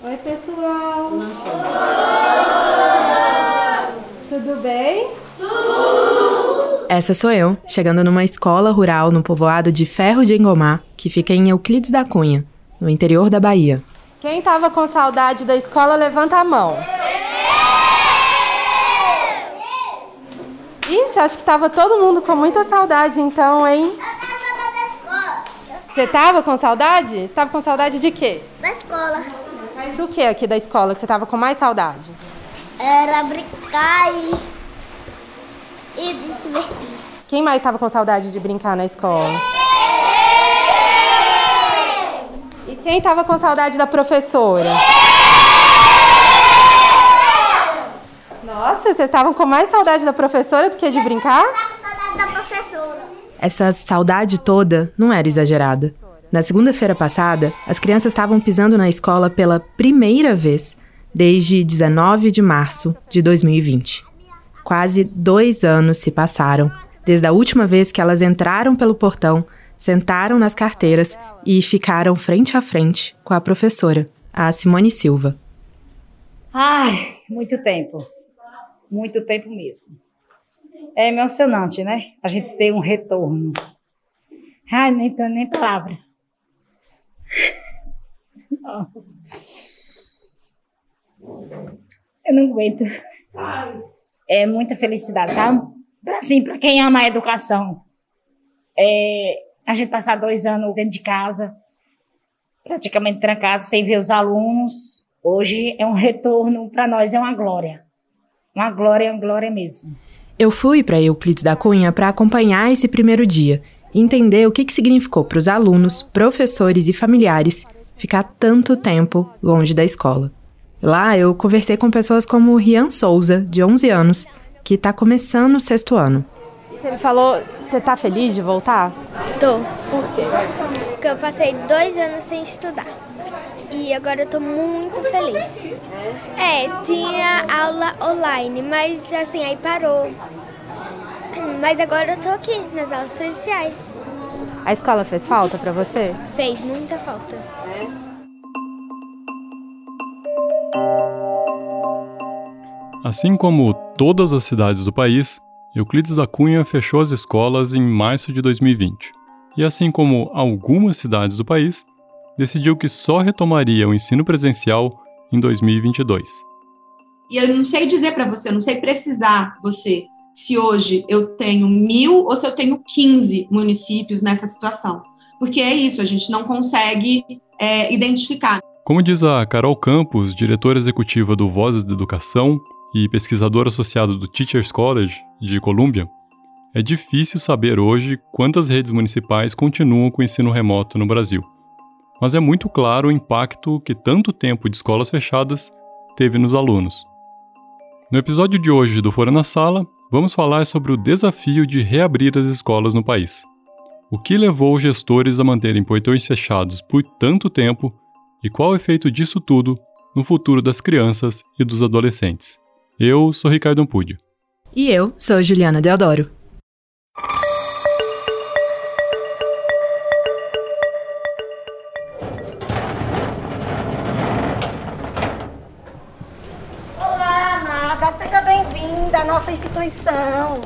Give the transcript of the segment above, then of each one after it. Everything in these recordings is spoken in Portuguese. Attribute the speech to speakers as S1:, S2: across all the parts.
S1: Oi, pessoal. Tudo bem?
S2: Essa sou eu, chegando numa escola rural no povoado de Ferro de Engomar, que fica em Euclides da Cunha, no interior da Bahia.
S1: Quem tava com saudade da escola, levanta a mão. Ixi, acho que tava todo mundo com muita saudade então, hein? Você tava com saudade? Você tava com saudade de quê?
S3: Da escola.
S1: Mas do que aqui da escola que você tava com mais saudade?
S3: Era brincar e, e divertir.
S1: Quem mais tava com saudade de brincar na escola? E quem tava com saudade da professora? Nossa, vocês estavam com mais saudade da professora do que de brincar?
S3: Saudade da professora.
S2: Essa saudade toda não era exagerada. Na segunda-feira passada, as crianças estavam pisando na escola pela primeira vez desde 19 de março de 2020. Quase dois anos se passaram desde a última vez que elas entraram pelo portão, sentaram nas carteiras e ficaram frente a frente com a professora, a Simone Silva.
S4: Ai, muito tempo. Muito tempo mesmo. É emocionante, né? A gente ter um retorno. Ai, nem tenho nem palavra. Eu não aguento. É muita felicidade, sabe? Assim, para quem ama a educação. É, a gente passar dois anos dentro de casa, praticamente trancado, sem ver os alunos. Hoje é um retorno, para nós é uma glória. Uma glória, uma glória mesmo.
S2: Eu fui para Euclides da Cunha para acompanhar esse primeiro dia entender o que, que significou para os alunos, professores e familiares ficar tanto tempo longe da escola. Lá eu conversei com pessoas como Rian Souza, de 11 anos, que está começando o sexto ano.
S1: Você me falou, você tá feliz de voltar?
S3: Tô. Por quê? Porque eu passei dois anos sem estudar. E agora eu tô muito feliz. É, tinha aula online, mas assim, aí parou. Mas agora eu tô aqui, nas aulas presenciais.
S1: A escola fez falta para você?
S3: Fez muita falta.
S5: Assim como todas as cidades do país, Euclides da Cunha fechou as escolas em março de 2020. E assim como algumas cidades do país, decidiu que só retomaria o ensino presencial em 2022.
S6: E eu não sei dizer para você, eu não sei precisar você se hoje eu tenho mil ou se eu tenho 15 municípios nessa situação. Porque é isso, a gente não consegue é, identificar.
S5: Como diz a Carol Campos, diretora executiva do Vozes da Educação e pesquisadora associada do Teachers College de Colômbia, é difícil saber hoje quantas redes municipais continuam com o ensino remoto no Brasil. Mas é muito claro o impacto que tanto tempo de escolas fechadas teve nos alunos. No episódio de hoje do Fora na Sala, vamos falar sobre o desafio de reabrir as escolas no país. O que levou os gestores a manterem portões fechados por tanto tempo e qual o efeito disso tudo no futuro das crianças e dos adolescentes. Eu sou Ricardo Ampudio.
S2: E eu sou Juliana Deodoro.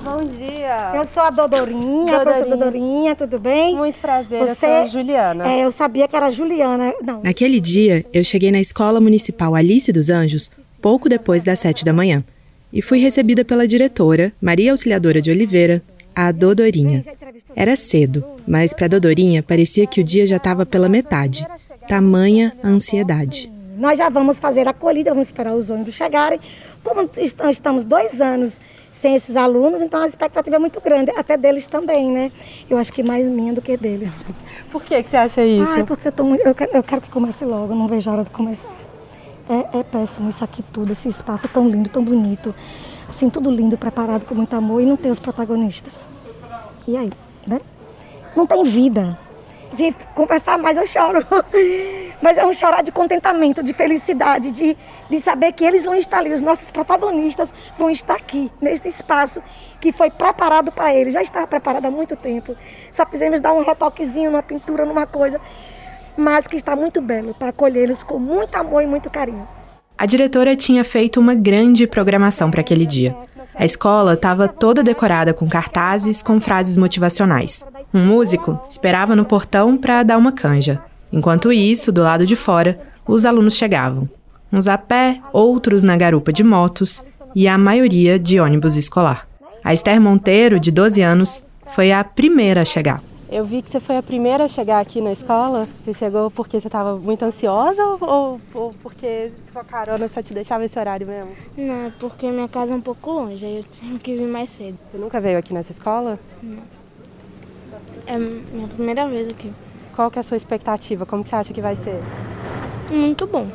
S1: Bom dia.
S7: Eu sou a Dodorinha, a professora Dodorinha, tudo bem?
S1: Muito prazer, eu
S7: Você-
S1: sou a Juliana.
S7: É, eu sabia que era a Juliana. Não,
S2: Naquele dia, eu cheguei na Escola Municipal Alice dos Anjos pouco depois das sete da manhã e fui recebida pela diretora, Maria Auxiliadora de Oliveira, a Dodorinha. Era cedo, mas para Dodorinha parecia que o dia já estava pela metade. Tamanha a ansiedade.
S7: nós já vamos fazer a acolhida, vamos esperar os ônibus chegarem. Como estamos dois anos sem esses alunos, então a expectativa é muito grande, até deles também, né? Eu acho que mais minha do que deles.
S1: Por que, que você acha isso?
S7: Ai, porque eu, tô muito, eu, quero, eu quero que comece logo, eu não vejo a hora de começar. É, é péssimo isso aqui tudo, esse espaço tão lindo, tão bonito. Assim, tudo lindo, preparado com muito amor e não tem os protagonistas. E aí, né? Não tem vida. Se conversar mais, eu choro. Mas é um chorar de contentamento, de felicidade, de, de saber que eles vão estar ali, os nossos protagonistas vão estar aqui, neste espaço que foi preparado para eles. Já estava preparado há muito tempo. Só fizemos dar um retoquezinho numa pintura, numa coisa. mas que está muito belo para acolhê-los com muito amor e muito carinho.
S2: A diretora tinha feito uma grande programação para aquele dia. A escola estava toda decorada com cartazes com frases motivacionais. Um músico esperava no portão para dar uma canja. Enquanto isso, do lado de fora, os alunos chegavam. Uns a pé, outros na garupa de motos e a maioria de ônibus escolar. A Esther Monteiro, de 12 anos, foi a primeira a chegar.
S1: Eu vi que você foi a primeira a chegar aqui na escola. Você chegou porque você estava muito ansiosa ou, ou, porque sua carona só te deixava esse horário mesmo?
S8: Não, porque minha casa é um pouco longe, aí eu tenho que vir mais cedo.
S1: Você nunca veio aqui nessa escola?
S8: Não. É minha primeira vez aqui.
S1: Qual que é a sua expectativa? Como que você acha que vai ser?
S8: Muito bom.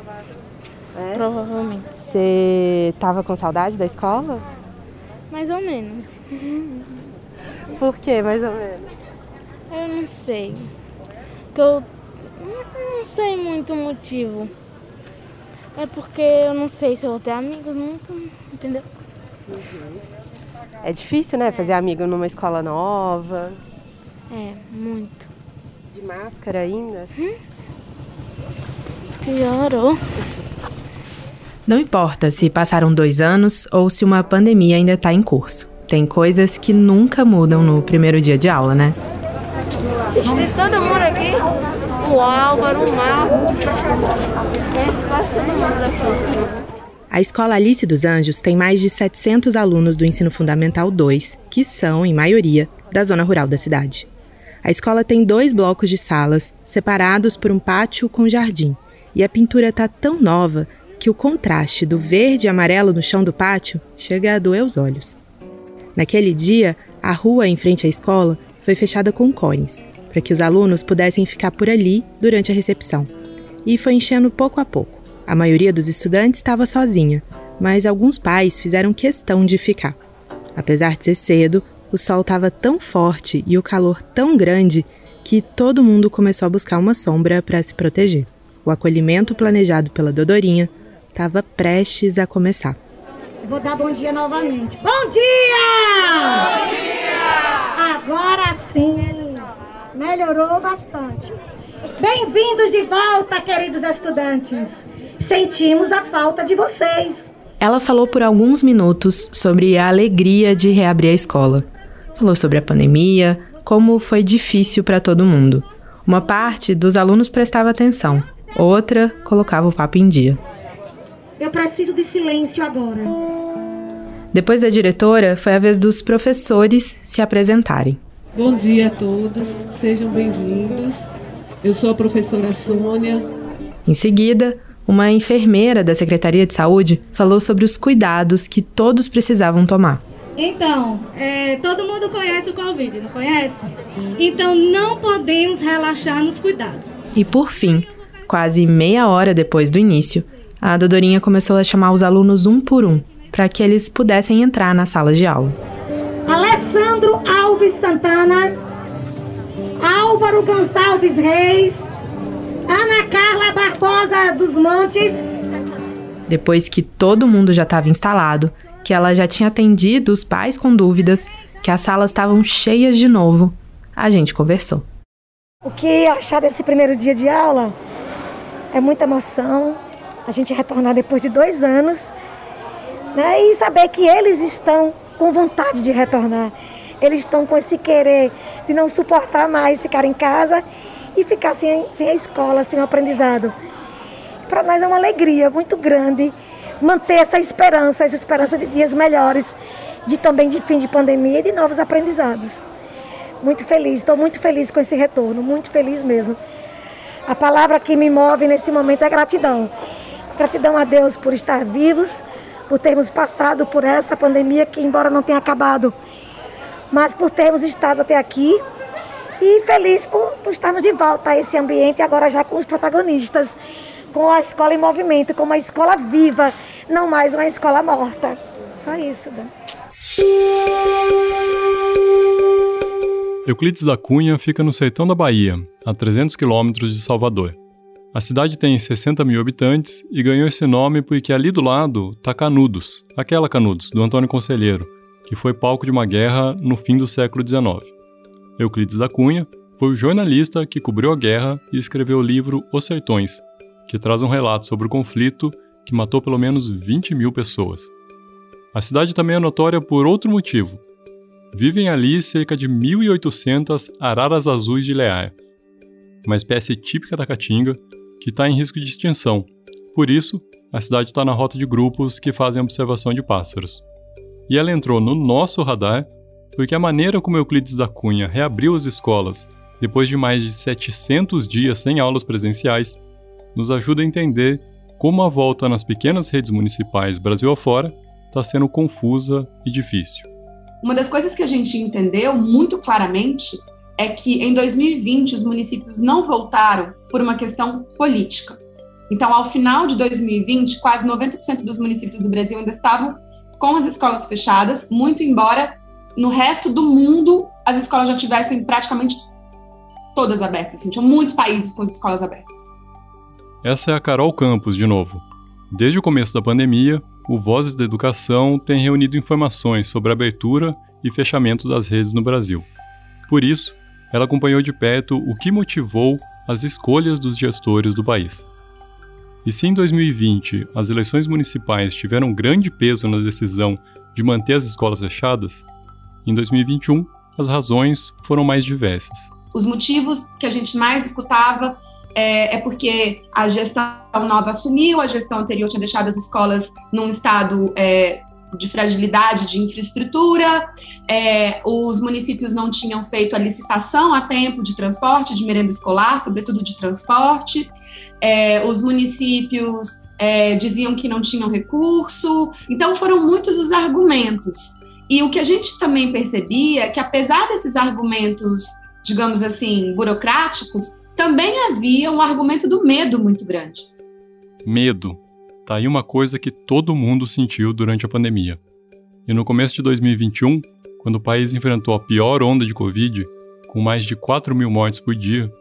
S1: É?
S8: Provavelmente.
S1: Você estava com saudade da escola?
S8: Mais ou menos.
S1: Por que mais ou menos?
S8: Eu não sei. Que eu não sei muito o motivo. É porque eu não sei se eu vou ter amigos muito, entendeu?
S1: É difícil, né? Fazer amigo numa escola nova.
S8: É, muito.
S1: De máscara ainda? Hum?
S8: Piorou.
S2: Não importa se passaram dois anos ou se uma pandemia ainda está em curso. Tem coisas que nunca mudam no primeiro dia de aula, né?
S9: Tem todo mundo aqui. O Álvaro, o quase todo mundo aqui.
S2: A Escola Alice dos Anjos tem mais de 700 alunos do Ensino Fundamental 2, que são, em maioria, da zona rural da cidade. A escola tem dois blocos de salas, separados por um pátio com jardim, e a pintura está tão nova que o contraste do verde e amarelo no chão do pátio chega a doer os olhos. Naquele dia, a rua em frente à escola foi fechada com cones, para que os alunos pudessem ficar por ali durante a recepção. E foi enchendo pouco a pouco. A maioria dos estudantes estava sozinha, mas alguns pais fizeram questão de ficar. Apesar de ser cedo, o sol estava tão forte e o calor tão grande que todo mundo começou a buscar uma sombra para se proteger. O acolhimento planejado pela Dodorinha estava prestes a começar.
S7: Vou dar bom dia novamente. Bom dia! Bom dia! Agora sim, melhorou bastante. Bem-vindos de volta, queridos estudantes. Sentimos a falta de vocês.
S2: Ela falou por alguns minutos sobre a alegria de reabrir a escola. Falou sobre a pandemia, como foi difícil para todo mundo. Uma parte dos alunos prestava atenção, outra colocava o papo em dia.
S7: Eu preciso de silêncio agora.
S2: Depois da diretora, foi a vez dos professores se apresentarem.
S10: Bom dia a todos, sejam bem-vindos. Eu sou a professora Sônia.
S2: Em seguida, uma enfermeira da Secretaria de Saúde falou sobre os cuidados que todos precisavam tomar.
S11: Então, é, todo mundo conhece o Covid, não conhece? Então, não podemos relaxar nos cuidados.
S2: E por fim, quase meia hora depois do início, a Dodorinha começou a chamar os alunos um por um, para que eles pudessem entrar na sala de aula.
S7: Alessandro Alves Santana, Álvaro Gonçalves Reis, Ana Carla Barbosa dos Montes.
S2: Depois que todo mundo já estava instalado, que ela já tinha atendido os pais com dúvidas, que as salas estavam cheias de novo, a gente conversou.
S7: O que achar desse primeiro dia de aula é muita emoção. A gente retornar depois de dois anos né, e saber que eles estão com vontade de retornar. Eles estão com esse querer de não suportar mais ficar em casa e ficar sem, sem a escola, sem o aprendizado. Para nós é uma alegria muito grande manter essa esperança, essa esperança de dias melhores, de também de fim de pandemia e de novos aprendizados. Muito feliz, estou muito feliz com esse retorno, muito feliz mesmo. A palavra que me move nesse momento é gratidão. Gratidão a Deus por estar vivos, por termos passado por essa pandemia que, embora não tenha acabado, mas por termos estado até aqui e feliz por, por estarmos de volta a esse ambiente, agora já com os protagonistas, com a escola em movimento, com uma escola viva, não mais uma escola morta. Só isso, Dan.
S5: Euclides da Cunha fica no sertão da Bahia, a 300 quilômetros de Salvador. A cidade tem 60 mil habitantes e ganhou esse nome porque ali do lado está Canudos, aquela Canudos, do Antônio Conselheiro, que foi palco de uma guerra no fim do século XIX. Euclides da Cunha foi o jornalista que cobriu a guerra e escreveu o livro Os Sertões, que traz um relato sobre o conflito que matou pelo menos 20 mil pessoas. A cidade também é notória por outro motivo. Vivem ali cerca de 1.800 araras azuis de lear, uma espécie típica da caatinga que está em risco de extinção. Por isso, a cidade está na rota de grupos que fazem observação de pássaros. E ela entrou no nosso radar porque a maneira como Euclides da Cunha reabriu as escolas depois de mais de 700 dias sem aulas presenciais nos ajuda a entender como a volta nas pequenas redes municipais Brasil afora está sendo confusa e difícil.
S6: Uma das coisas que a gente entendeu muito claramente é que em 2020 os municípios não voltaram por uma questão política. Então, ao final de 2020, quase 90% dos municípios do Brasil ainda estavam com as escolas fechadas, muito embora no resto do mundo as escolas já tivessem praticamente todas abertas. Assim, tinham muitos países com as escolas abertas.
S5: Essa é a Carol Campos, de novo. Desde o começo da pandemia, o Vozes da Educação tem reunido informações sobre a abertura e fechamento das redes no Brasil. Por isso, ela acompanhou de perto o que motivou as escolhas dos gestores do país. E se em 2020 as eleições municipais tiveram grande peso na decisão de manter as escolas fechadas, em 2021 as razões foram mais diversas.
S6: Os motivos que a gente mais escutava é, é, porque a gestão nova assumiu, a gestão anterior tinha deixado as escolas num estado é, de fragilidade de infraestrutura, é, os municípios não tinham feito a licitação a tempo de transporte, de merenda escolar, sobretudo de transporte, é, os municípios é, diziam que não tinham recurso, então foram muitos os argumentos. E o que a gente também percebia é que, apesar desses argumentos, digamos assim, burocráticos, também havia um argumento do medo muito grande.
S5: Medo. Tá aí uma coisa que todo mundo sentiu durante a pandemia. E no começo de 2021, quando o país enfrentou a pior onda de Covid, com mais de 4 mil mortes por dia,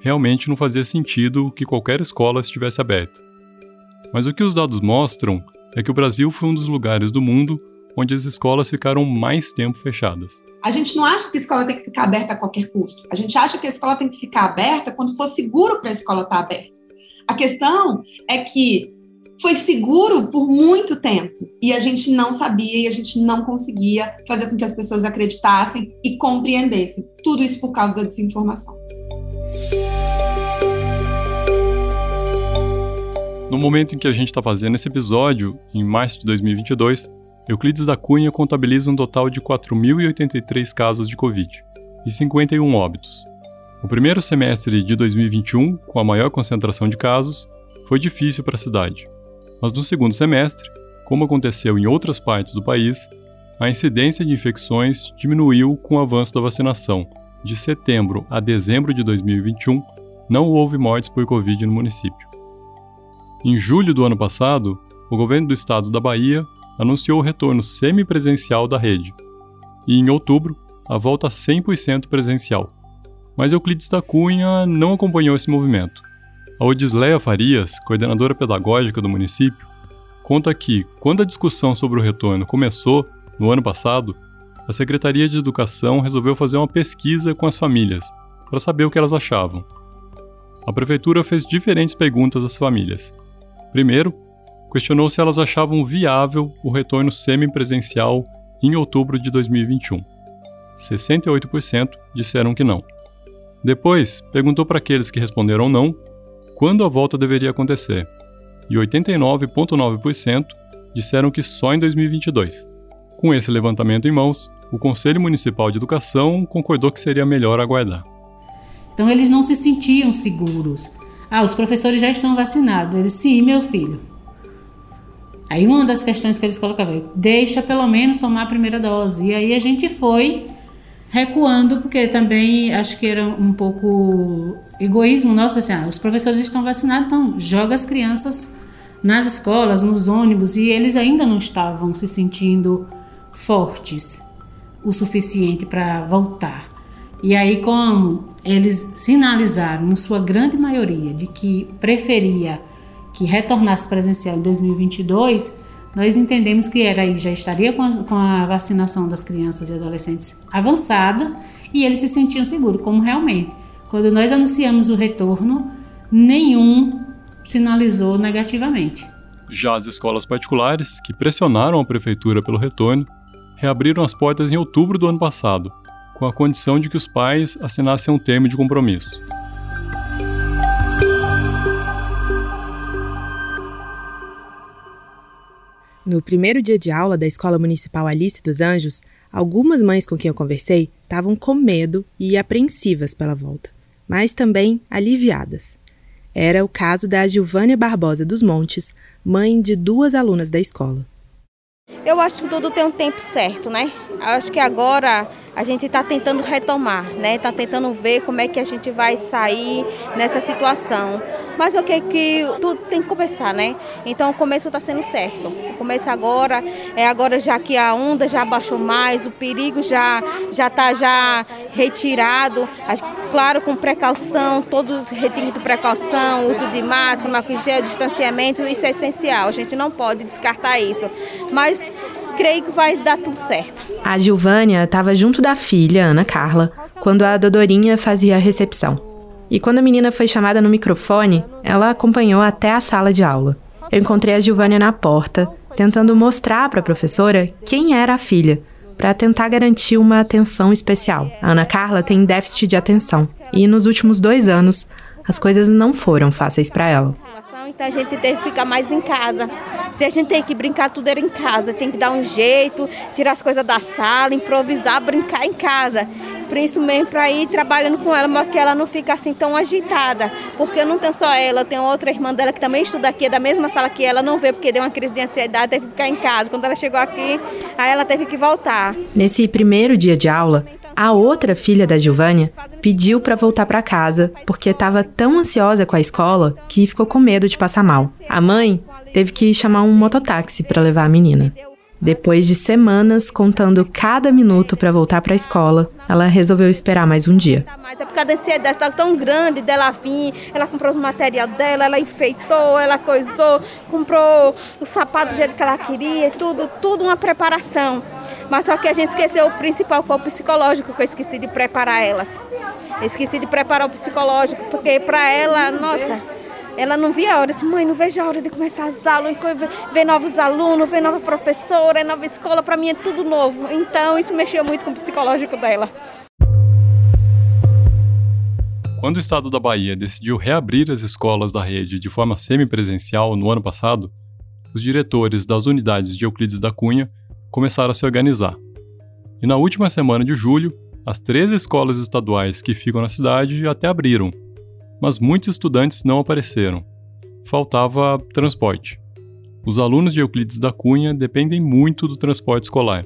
S5: realmente não fazia sentido que qualquer escola estivesse aberta. Mas o que os dados mostram é que o Brasil foi um dos lugares do mundo onde as escolas ficaram mais tempo fechadas.
S6: A gente não acha que a escola tem que ficar aberta a qualquer custo. A gente acha que a escola tem que ficar aberta quando for seguro para a escola estar aberta. A questão é que foi seguro por muito tempo e a gente não sabia e a gente não conseguia fazer com que as pessoas acreditassem e compreendessem. Tudo isso por causa da desinformação.
S5: No momento em que a gente está fazendo esse episódio, em março de 2022, Euclides da Cunha contabiliza um total de 4.083 casos de Covid e 51 óbitos. O primeiro semestre de 2021, com a maior concentração de casos, foi difícil para a cidade. Mas no segundo semestre, como aconteceu em outras partes do país, a incidência de infecções diminuiu com o avanço da vacinação. De setembro a dezembro de 2021, não houve mortes por Covid no município. Em julho do ano passado, o governo do estado da Bahia anunciou o retorno semipresencial da rede, e em outubro, a volta 100% presencial. Mas Euclides da Cunha não acompanhou esse movimento. A Odisleia Farias, coordenadora pedagógica do município, conta que, quando a discussão sobre o retorno começou, no ano passado, a Secretaria de Educação resolveu fazer uma pesquisa com as famílias, para saber o que elas achavam. A prefeitura fez diferentes perguntas às famílias. Primeiro, questionou se elas achavam viável o retorno semipresencial em outubro de 2021. 68% disseram que não. Depois, perguntou para aqueles que responderam não quando a volta deveria acontecer, e 89,9% disseram que só em 2022. Com esse levantamento em mãos, o Conselho Municipal de Educação concordou que seria melhor aguardar.
S12: Então eles não se sentiam seguros. Ah, os professores já estão vacinados. Eles, sim, meu filho. Aí uma das questões que eles colocavam, deixa pelo menos tomar a primeira dose. E aí a gente foi recuando, porque também acho que era um pouco egoísmo nosso, assim, ah, os professores estão vacinados, então joga as crianças nas escolas, nos ônibus, e eles ainda não estavam se sentindo fortes o suficiente para voltar. E aí, como eles sinalizaram, em sua grande maioria, de que preferia que retornasse presencial em 2022, nós entendemos que era aí já estaria com a, com a vacinação das crianças e adolescentes avançadas e eles se sentiam seguros, como realmente Quando nós anunciamos o retorno, nenhum sinalizou negativamente.
S5: Já as escolas particulares, que pressionaram a prefeitura pelo retorno, reabriram as portas em outubro do ano passado, com a condição de que os pais assinassem um termo de compromisso.
S2: No primeiro dia de aula da Escola Municipal Alice dos Anjos, algumas mães com quem eu conversei estavam com medo e apreensivas pela volta, mas também aliviadas. Era o caso da Gilvânia Barbosa dos Montes, mãe de duas alunas da escola.
S13: Eu acho que tudo tem um tempo certo, né? Acho que agora a gente está tentando retomar, né? Está tentando ver como é que a gente vai sair nessa situação. Mas o que é que tudo tem que começar, né? Então o começo está sendo certo. O começo agora é agora já que a onda já baixou mais, o perigo já já está já retirado, claro com precaução, todo retinho de precaução, uso de máscara, álcool gel, distanciamento, isso é essencial. A gente não pode descartar isso. Mas creio que vai dar tudo certo.
S2: A Gilvânia estava junto da filha, Ana Carla, quando a Dodorinha fazia a recepção. E quando a menina foi chamada no microfone, ela acompanhou até a sala de aula. Eu encontrei a Giovânia na porta, tentando mostrar para a professora quem era a filha, para tentar garantir uma atenção especial. A Ana Carla tem déficit de atenção e nos últimos dois anos as coisas não foram fáceis para ela.
S13: Então a gente tem que ficar mais em casa. Se a gente tem que brincar tudo era em casa, tem que dar um jeito, tirar as coisas da sala, improvisar, brincar em casa. Por isso mesmo, para ir trabalhando com ela, mas que ela não fica assim tão agitada. Porque eu não tenho só ela, eu tenho outra irmã dela que também estuda aqui, é da mesma sala que ela, não vê porque deu uma crise de ansiedade, teve que ficar em casa. Quando ela chegou aqui, aí ela teve que voltar.
S2: Nesse primeiro dia de aula, a outra filha da Giovânia pediu para voltar para casa porque estava tão ansiosa com a escola que ficou com medo de passar mal. A mãe teve que chamar um mototáxi para levar a menina. Depois de semanas contando cada minuto para voltar para a escola, ela resolveu esperar mais um dia.
S13: É porque a ansiedade estava tão grande dela vir, ela comprou os material dela, ela enfeitou, ela coisou, comprou o sapato do jeito que ela queria, tudo, tudo uma preparação. Mas só que a gente esqueceu o principal, foi o psicológico que eu esqueci de preparar elas. Eu esqueci de preparar o psicológico, porque para ela, nossa, ela não via a hora, disse, mãe, não vejo a hora de começar as aulas, ver novos alunos, ver nova professora, nova escola, para mim é tudo novo. Então isso mexeu muito com o psicológico dela.
S5: Quando o estado da Bahia decidiu reabrir as escolas da rede de forma semipresencial no ano passado, os diretores das unidades de Euclides da Cunha começaram a se organizar. E na última semana de julho, as três escolas estaduais que ficam na cidade até abriram, mas muitos estudantes não apareceram. Faltava transporte. Os alunos de Euclides da Cunha dependem muito do transporte escolar.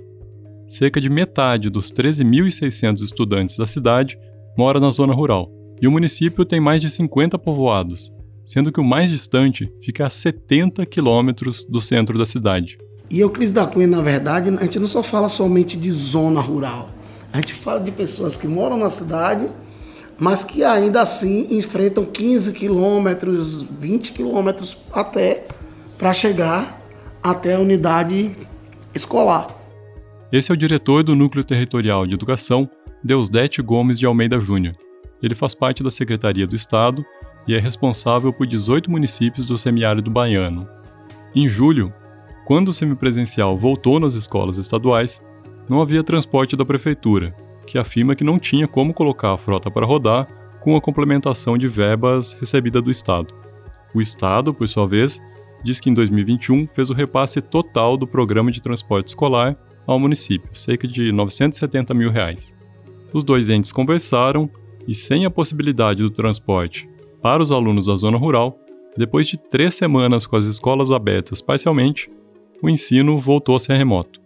S5: Cerca de metade dos 13.600 estudantes da cidade mora na zona rural, e o município tem mais de 50 povoados, sendo que o mais distante fica a 70 quilômetros do centro da cidade.
S14: E Euclides da Cunha, na verdade, a gente não só fala somente de zona rural, a gente fala de pessoas que moram na cidade mas que ainda assim enfrentam 15 quilômetros, 20 quilômetros até para chegar até a unidade escolar.
S5: Esse é o diretor do Núcleo Territorial de Educação, Deusdete Gomes de Almeida Júnior. Ele faz parte da Secretaria do Estado e é responsável por 18 municípios do semiárido baiano. Em julho, quando o semipresencial voltou nas escolas estaduais, não havia transporte da prefeitura que afirma que não tinha como colocar a frota para rodar com a complementação de verbas recebida do Estado. O Estado, por sua vez, diz que em 2021 fez o repasse total do programa de transporte escolar ao município, cerca de 970 mil reais. Os dois entes conversaram e, sem a possibilidade do transporte para os alunos da zona rural, depois de três semanas com as escolas abertas parcialmente, o ensino voltou a ser remoto.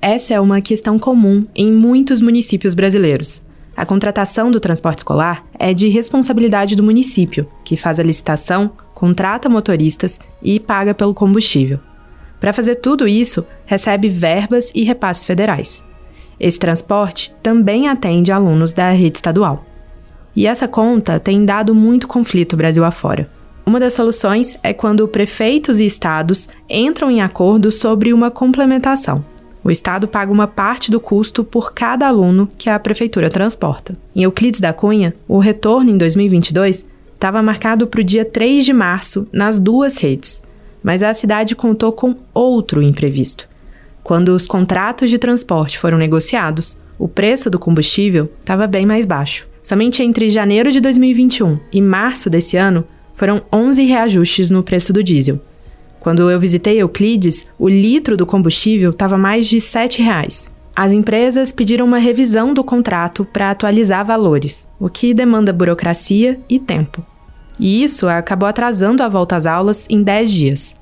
S2: Essa é uma questão comum em muitos municípios brasileiros. A contratação do transporte escolar é de responsabilidade do município, que faz a licitação, contrata motoristas e paga pelo combustível. Para fazer tudo isso, recebe verbas e repasses federais. Esse transporte também atende alunos da rede estadual. E essa conta tem dado muito conflito Brasil afora. Uma das soluções é quando prefeitos e estados entram em acordo sobre uma complementação O Estado paga uma parte do custo por cada aluno que a prefeitura transporta. Em Euclides da Cunha, o retorno em 2022 estava marcado para o dia 3 de março nas duas redes, mas a cidade contou com outro imprevisto. Quando os contratos de transporte foram negociados, o preço do combustível estava bem mais baixo. Somente entre janeiro de 2021 e março desse ano foram 11 reajustes no preço do diesel. Quando eu visitei Euclides, o litro do combustível estava mais de 7 reais. As empresas pediram uma revisão do contrato para atualizar valores, o que demanda burocracia e tempo. E isso acabou atrasando a volta às aulas em 10 dias.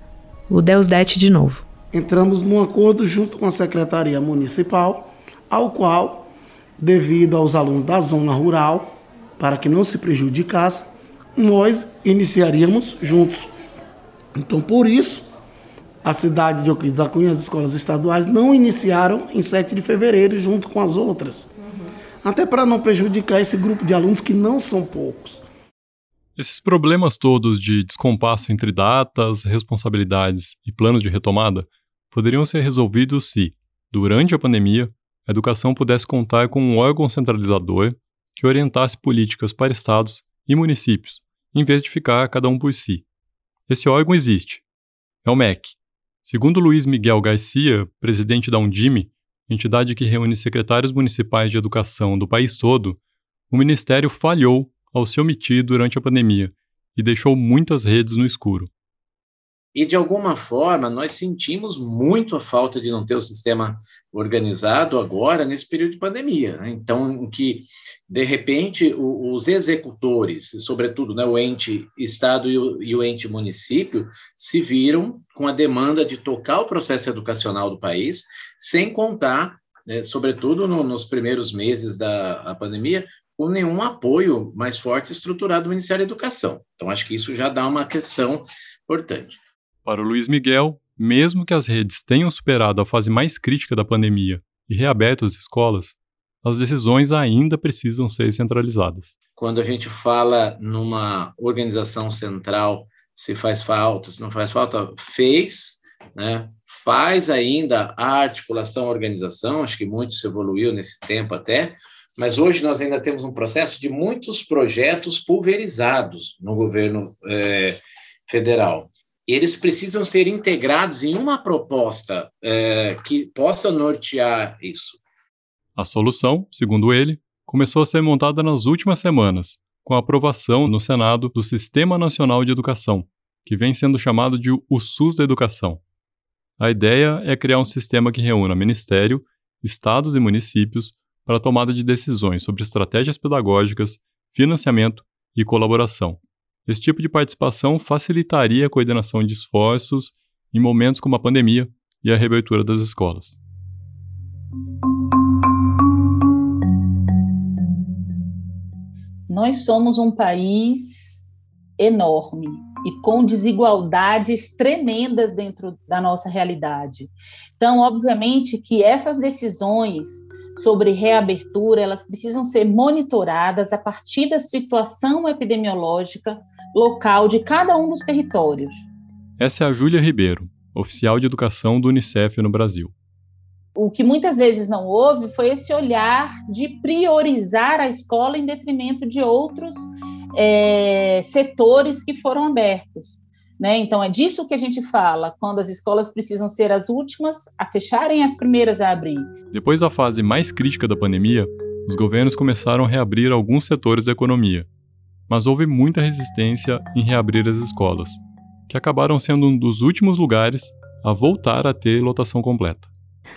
S2: O Deus Dete de novo.
S14: Entramos num acordo junto com a Secretaria Municipal, ao qual, devido aos alunos da zona rural, para que não se prejudicasse, nós iniciaríamos juntos. Então, por isso, a cidade de Euclides da Cunha, as escolas estaduais, não iniciaram em 7 de fevereiro junto com as outras. Uhum. Até para não prejudicar esse grupo de alunos que não são poucos.
S5: Esses problemas todos de descompasso entre datas, responsabilidades e planos de retomada poderiam ser resolvidos se, durante a pandemia, a educação pudesse contar com um órgão centralizador que orientasse políticas para estados e municípios, em vez de ficar cada um por si. Esse órgão existe. É o MEC. Segundo Luiz Miguel Garcia, presidente da Undime, entidade que reúne secretários municipais de educação do país todo, o ministério falhou ao se omitir durante a pandemia e deixou muitas redes no escuro.
S15: E, de alguma forma, nós sentimos muito a falta de não ter o sistema organizado agora, nesse período de pandemia. Né? Então, que, de repente, o, os executores, sobretudo né, o ente Estado e o, e o, ente município, se viram com a demanda de tocar o processo educacional do país, sem contar, né, sobretudo no, nos primeiros meses da pandemia, com nenhum apoio mais forte estruturado do Ministério da Educação. Então, acho que isso já dá uma questão importante.
S5: Para o Luiz Miguel, mesmo que as redes tenham superado a fase mais crítica da pandemia e reaberto as escolas, as decisões ainda precisam ser centralizadas.
S15: Quando a gente fala numa organização central, se faz falta, se não faz falta, fez, né? faz ainda a articulação, a organização, acho que muito se evoluiu nesse tempo até, mas hoje nós ainda temos um processo de muitos projetos pulverizados no governo é, federal. Eles precisam ser integrados em uma proposta é, que possa nortear isso.
S5: A solução, segundo ele, começou a ser montada nas últimas semanas, com a aprovação no Senado do Sistema Nacional de Educação, que vem sendo chamado de o SUS da Educação. A ideia é criar um sistema que reúna ministério, estados e municípios para a tomada de decisões sobre estratégias pedagógicas, financiamento e colaboração. Esse tipo de participação facilitaria a coordenação de esforços em momentos como a pandemia e a reabertura das escolas.
S16: Nós somos um país enorme e com desigualdades tremendas dentro da nossa realidade. Então, obviamente que essas decisões sobre reabertura, elas precisam ser monitoradas a partir da situação epidemiológica local de cada um dos territórios.
S5: Essa é a Júlia Ribeiro, oficial de educação do Unicef no Brasil.
S16: O que muitas vezes não houve foi esse olhar de priorizar a escola em detrimento de outros é, setores que foram abertos. Né? Então, é disso que a gente fala quando as escolas precisam ser as últimas a fecharem as primeiras a abrir.
S5: Depois da fase mais crítica da pandemia, os governos começaram a reabrir alguns setores da economia, mas houve muita resistência em reabrir as escolas, que acabaram sendo um dos últimos lugares a voltar a ter lotação completa.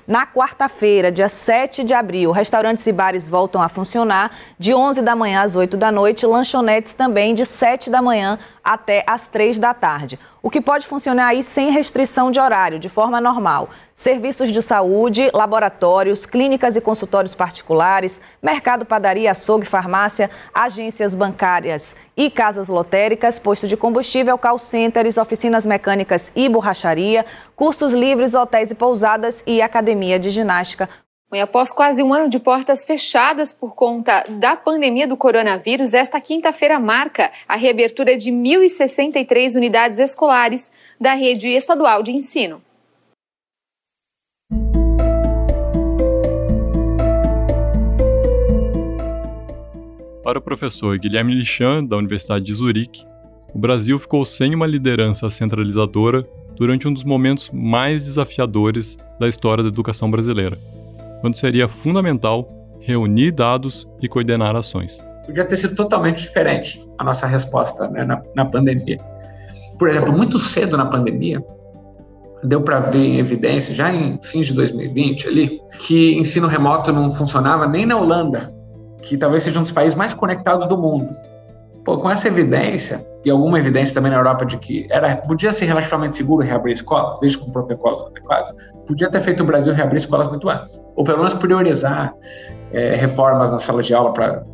S17: Na quarta-feira, dia 7 de abril, restaurantes e bares voltam a funcionar de 11 da manhã às 8 da noite, lanchonetes também de 7 da manhã até às 3 da tarde. O que pode funcionar aí sem restrição de horário, de forma normal. Serviços de saúde, laboratórios, clínicas e consultórios particulares, mercado, padaria, açougue, farmácia, agências bancárias e casas lotéricas, posto de combustível, call centers, oficinas mecânicas e borracharia, cursos livres, hotéis e pousadas e academia de ginástica
S18: e após quase um ano de portas fechadas por conta da pandemia do coronavírus, esta quinta-feira marca a reabertura de 1.063 unidades escolares da rede estadual de ensino.
S5: Para o professor Guilherme Lichan, da Universidade de Zurique, o Brasil ficou sem uma liderança centralizadora durante um dos momentos mais desafiadores da história da educação brasileira quando seria fundamental reunir dados e coordenar ações.
S19: Podia ter sido totalmente diferente a nossa resposta né, na, na pandemia. Por exemplo, muito cedo na pandemia, deu para ver em evidência, já em fins de 2020 ali, que ensino remoto não funcionava nem na Holanda, que talvez seja um dos países mais conectados do mundo. Pô, com essa evidência, e alguma evidência também na Europa de que era, podia ser relativamente seguro reabrir escolas, desde com protocolos adequados, podia ter feito o Brasil reabrir escolas muito antes. Ou pelo menos priorizar é, reformas na sala de aula para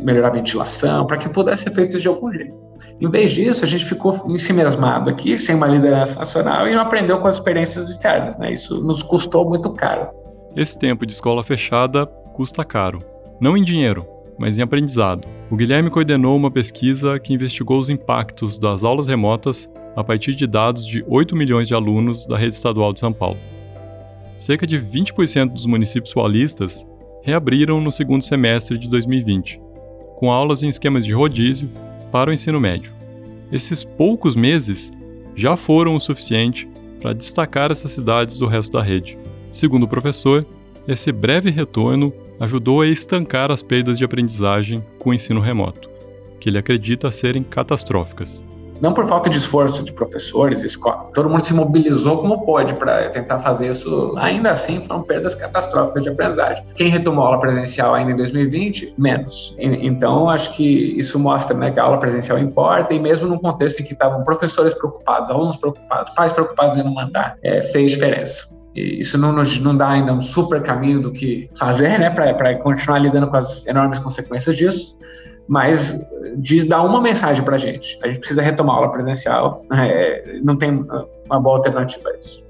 S19: melhorar a ventilação, para que pudesse ser feito de algum jeito. Em vez disso, a gente ficou em si mesmado aqui, sem uma liderança nacional, e não aprendeu com as experiências externas. Né? Isso nos custou muito caro.
S5: Esse tempo de escola fechada custa caro. Não em dinheiro, mas em aprendizado. O Guilherme coordenou uma pesquisa que investigou os impactos das aulas remotas a partir de dados de 8 milhões de alunos da rede estadual de São Paulo. Cerca de 20% dos municípios paulistas reabriram no segundo semestre de 2020, com aulas em esquemas de rodízio para o ensino médio. Esses poucos meses já foram o suficiente para destacar essas cidades do resto da rede. Segundo o professor, esse breve retorno ajudou a estancar as perdas de aprendizagem com o ensino remoto, que ele acredita serem catastróficas.
S19: Não por falta de esforço de professores, escolas, todo mundo se mobilizou como pôde para tentar fazer isso. Ainda assim, foram perdas catastróficas de aprendizagem. Quem retomou a aula presencial ainda em 2020? Menos. Então, acho que isso mostra né, que a aula presencial importa, e mesmo num contexto em que estavam professores preocupados, alunos preocupados, pais preocupados em não mandar, é, fez diferença isso não nos não dá ainda um super caminho do que fazer, né, para continuar lidando com as enormes consequências disso, mas diz, dá uma mensagem para a gente. A gente precisa retomar a aula presencial, é, não tem uma boa alternativa a isso.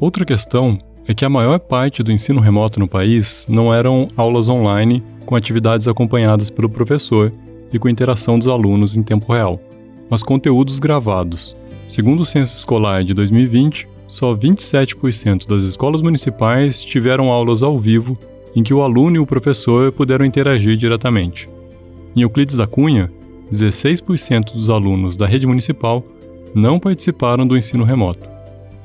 S5: Outra questão é que a maior parte do ensino remoto no país não eram aulas online com atividades acompanhadas pelo professor e com interação dos alunos em tempo real, mas conteúdos gravados. Segundo o Censo Escolar de 2020, só 27% das escolas municipais tiveram aulas ao vivo em que o aluno e o professor puderam interagir diretamente. Em Euclides da Cunha, 16% dos alunos da rede municipal não participaram do ensino remoto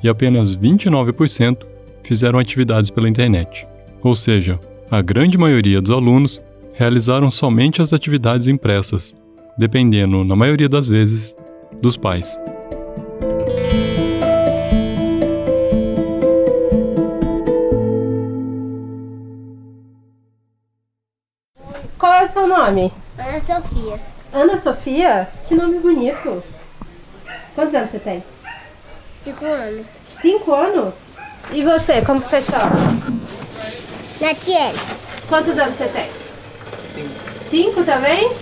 S5: e apenas 29% fizeram atividades pela internet. Ou seja, a grande maioria dos alunos realizaram somente as atividades impressas, dependendo, na maioria das vezes, dos pais.
S1: Nome?
S3: Ana Sofia.
S1: Ana Sofia? Que nome bonito. Quantos anos você tem?
S3: Cinco anos.
S1: Cinco anos? E você, como você chama?
S3: Natiele.
S1: Quantos anos você tem? Cinco. Cinco também?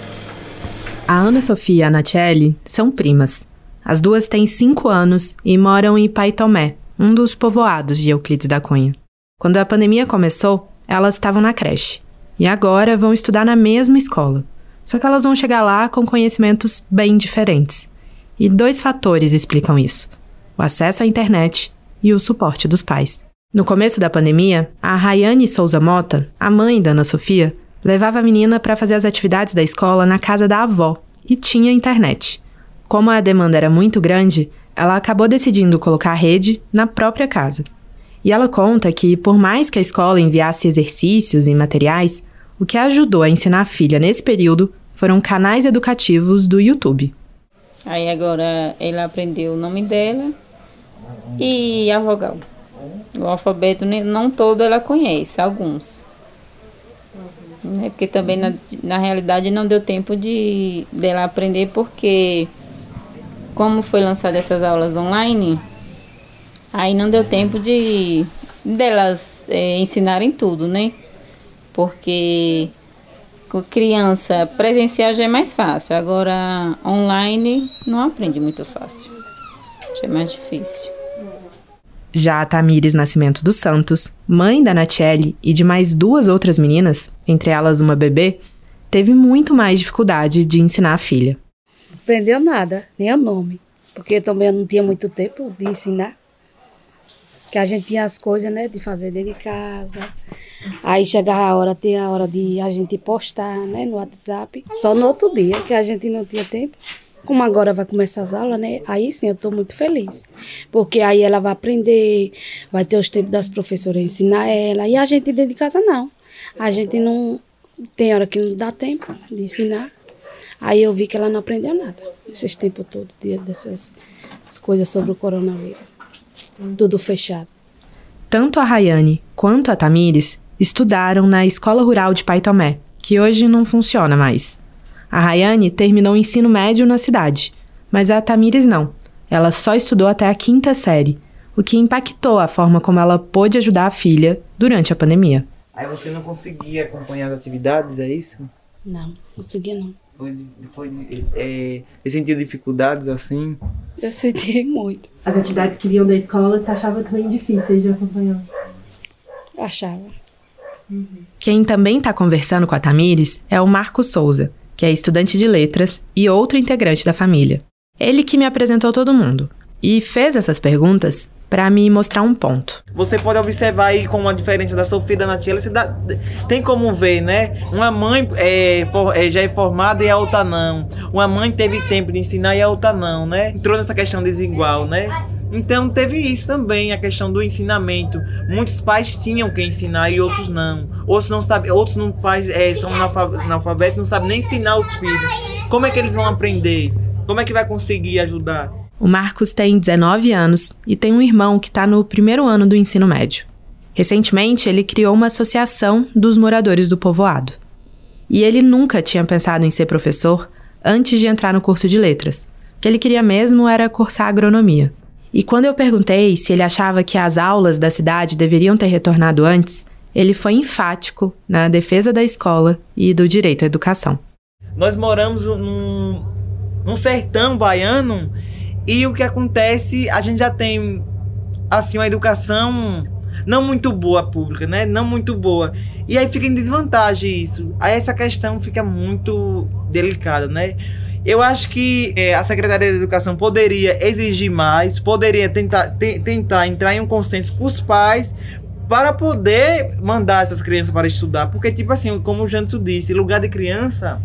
S2: A Ana Sofia e a Natiele são primas. As duas têm cinco anos e moram em Paitomé, um dos povoados de Euclides da Cunha. Quando a pandemia começou, elas estavam na creche. E agora vão estudar na mesma escola. Só que elas vão chegar lá com conhecimentos bem diferentes. E dois fatores explicam isso: o acesso à internet e o suporte dos pais. No começo da pandemia, a Rayane Souza Mota, a mãe da Ana Sofia, levava a menina para fazer as atividades da escola na casa da avó, e tinha internet. Como a demanda era muito grande, ela acabou decidindo colocar a rede na própria casa. E ela conta que, por mais que a escola enviasse exercícios e materiais, o que ajudou a ensinar a filha nesse período foram canais educativos do YouTube.
S20: Aí agora ela aprendeu o nome dela e a vogal. O alfabeto não todo ela conhece, alguns. Né? Porque também na, na realidade não deu tempo de dela aprender porque como foi lançada essas aulas online, aí não deu tempo de delas é, ensinarem tudo, né? Porque com criança presencial já é mais fácil, agora online não aprende muito fácil, já é mais difícil.
S2: Já a Tamires Nascimento dos Santos, mãe da Natiele e de mais duas outras meninas, entre elas uma bebê, teve muito mais dificuldade de ensinar a filha.
S21: Aprendeu nada, nem o nome, porque também eu não tinha muito tempo de ensinar. Que a gente tinha as coisas, né, de fazer dentro de casa. Aí chegava a hora, tinha a hora de a gente postar, né, no WhatsApp. Só no outro dia, que a gente não tinha tempo. Como agora vai começar as aulas, né? Aí sim eu estou muito feliz. Porque aí ela vai aprender, vai ter os tempos das professoras ensinar ela. E a gente dentro de casa não. A gente não. Tem hora que não dá tempo de ensinar. Aí eu vi que ela não aprendeu nada. Esses tempos todos, dessas coisas sobre o coronavírus. Tudo fechado.
S2: Tanto a Rayane quanto a Tamires estudaram na Escola Rural de Paitomé, que hoje não funciona mais. A Rayane terminou o ensino médio na cidade, mas a Tamires não. Ela só estudou até a quinta série, o que impactou a forma como ela pôde ajudar a filha durante a pandemia.
S22: Aí você não conseguia acompanhar as atividades, é isso?
S21: Não, conseguia não.
S22: Foi, foi é, você sentiu dificuldades assim?
S21: Eu senti muito.
S1: As atividades que vinham da escola você achava também difíceis de acompanhar?
S21: Achava.
S2: Uhum. Quem também está conversando com a Tamires é o Marco Souza, que é estudante de letras e outro integrante da família. Ele que me apresentou todo mundo e fez essas perguntas para me mostrar um ponto.
S22: Você pode observar aí como a diferença da Sofia e da Natiela, você dá, tem como ver, né? Uma mãe é, for, é, já é formada e a outra não. Uma mãe teve tempo de ensinar e a outra não, né? Entrou nessa questão desigual, né? Então teve isso também, a questão do ensinamento. Muitos pais tinham que ensinar e outros não. Outros não sabem, outros não pais é, são analfabetos, não sabem nem ensinar os filhos. Como é que eles vão aprender? Como é que vai conseguir ajudar?
S2: O Marcos tem 19 anos e tem um irmão que está no primeiro ano do ensino médio. Recentemente, ele criou uma associação dos moradores do povoado. E ele nunca tinha pensado em ser professor antes de entrar no curso de letras. O que ele queria mesmo era cursar agronomia. E quando eu perguntei se ele achava que as aulas da cidade deveriam ter retornado antes, ele foi enfático na defesa da escola e do direito à educação.
S22: Nós moramos num, num sertão baiano e o que acontece, a gente já tem assim uma educação não muito boa pública, né? Não muito boa. E aí fica em desvantagem isso. Aí essa questão fica muito delicada, né? Eu acho que é, a Secretaria da Educação poderia exigir mais, poderia tentar, te, tentar entrar em um consenso com os pais para poder mandar essas crianças para estudar. Porque, tipo assim, como o Janderson disse, lugar de criança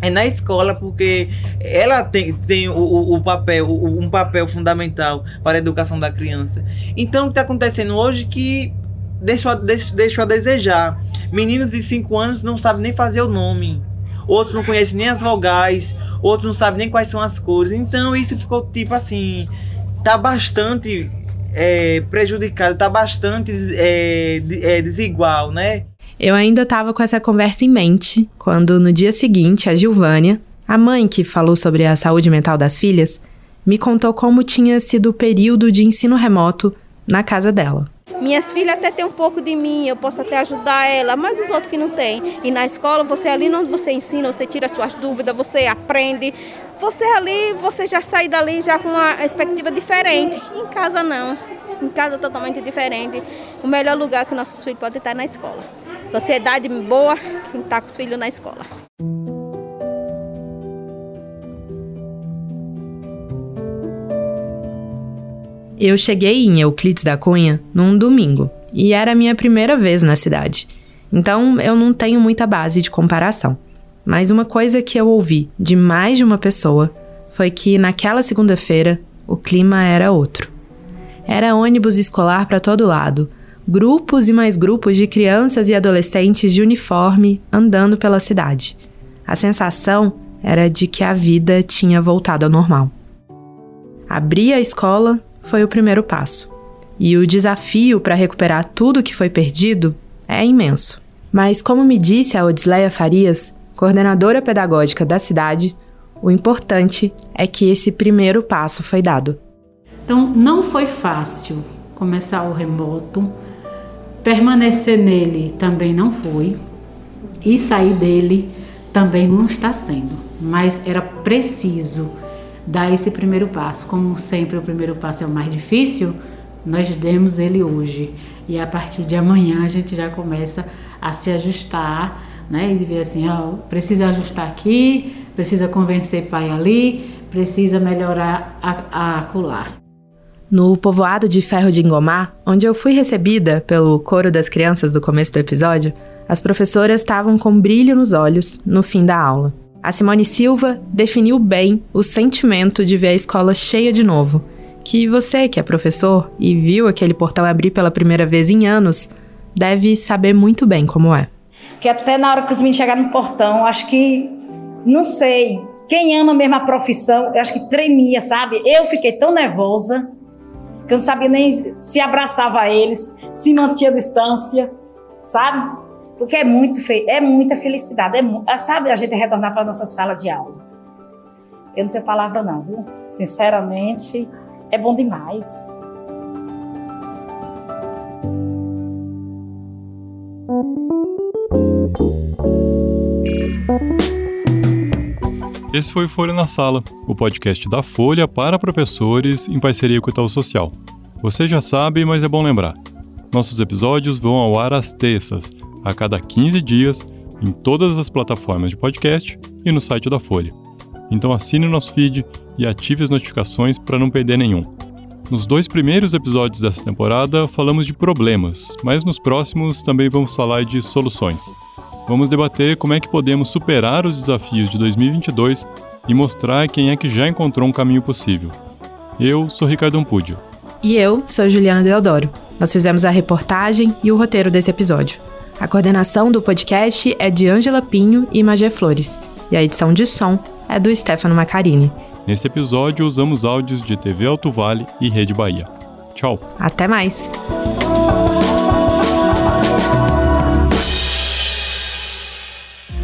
S22: é na escola porque ela tem, tem o, o papel, o, um papel fundamental para a educação da criança. Então, o que está acontecendo hoje que deixou, deixou, deixou a desejar. Meninos de 5 anos não sabem nem fazer o nome. Outros não conhecem nem as vogais, outros não sabem nem quais são as cores. Então, isso ficou tipo assim, tá bastante é, prejudicado, tá bastante é, é, desigual, né?
S2: Eu ainda estava com essa conversa em mente quando, no dia seguinte, a Gilvânia, a mãe que falou sobre a saúde mental das filhas, me contou como tinha sido o período de ensino remoto na casa dela.
S13: Minhas filhas até têm um pouco de mim, eu posso até ajudar ela, mas os outros que não têm. E na escola, você ali onde você ensina, você tira suas dúvidas, você aprende. Você ali, você já sai dali já com uma expectativa diferente. Em casa não. Em casa totalmente diferente. O melhor lugar que nossos filhos podem estar é na escola. Sociedade boa, quem está com os filhos na escola.
S2: Eu cheguei em Euclides da Cunha num domingo e era a minha primeira vez na cidade. Então eu não tenho muita base de comparação. Mas uma coisa que eu ouvi de mais de uma pessoa foi que naquela segunda-feira o clima era outro. Era ônibus escolar para todo lado, grupos e mais grupos de crianças e adolescentes de uniforme andando pela cidade. A sensação era de que a vida tinha voltado ao normal. Abrir a escola foi o primeiro passo. E o desafio para recuperar tudo que foi perdido é imenso. Mas, como me disse a Odisleia Farias, coordenadora pedagógica da cidade, o importante é que esse primeiro passo foi dado.
S12: Então, não foi fácil começar o remoto, Permanecer nele também não foi, e sair dele também não está sendo, mas era preciso dar esse primeiro passo. Como sempre, o primeiro passo é o mais difícil, nós demos ele hoje. E a partir de amanhã a gente já começa a se ajustar, né? E ver assim, ó, precisa ajustar aqui, precisa convencer pai ali, precisa melhorar a, a acular.
S2: No povoado de Ferro de Ingomar, onde eu fui recebida pelo coro das crianças do começo do episódio, as professoras estavam com brilho nos olhos no fim da aula. A Simone Silva definiu bem o sentimento de ver a escola cheia de novo. Que você, que é professor e viu aquele portão abrir pela primeira vez em anos, deve saber muito bem como é.
S23: Que até na hora que os meninos chegaram no portão, acho que, não sei, quem ama mesmo a profissão, eu acho que tremia, sabe? Eu fiquei tão nervosa que eu não sabia nem se abraçava a eles, se mantinha a distância, sabe? Porque é muito é muita felicidade. É, é, sabe a gente retornar para nossa sala de aula. Eu não tenho palavra não, viu? Sinceramente, é bom demais.
S5: Esse foi o Folha na Sala, o podcast da Folha para professores em parceria com o Itaú Social. Você já sabe, mas é bom lembrar. Nossos episódios vão ao ar às terças, a cada 15 dias em todas as plataformas de podcast e no site da Folha. Então assine o nosso feed e ative as notificações para não perder nenhum. Nos dois primeiros episódios dessa temporada falamos de problemas, mas nos próximos também vamos falar de soluções. Vamos debater como é que podemos superar os desafios de 2022 e mostrar quem é que já encontrou um caminho possível. Eu sou Ricardo Ampudio.
S2: E eu sou Juliana Deodoro. Nós fizemos a reportagem e o roteiro desse episódio. A coordenação do podcast é de Ângela Pinho e Magé Flores, e a edição de som é do Stefano Macarini.
S5: Nesse episódio, usamos áudios de TV Alto Vale e Rede Bahia. Tchau.
S2: Até mais.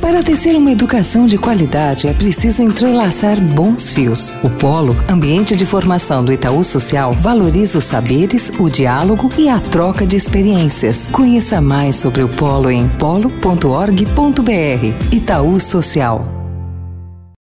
S24: Para tecer uma educação de qualidade, é preciso entrelaçar bons fios. O Polo, ambiente de formação do Itaú Social, valoriza os saberes, o diálogo e a troca de experiências. Conheça mais sobre o Polo em polo.org.br. Itaú Social.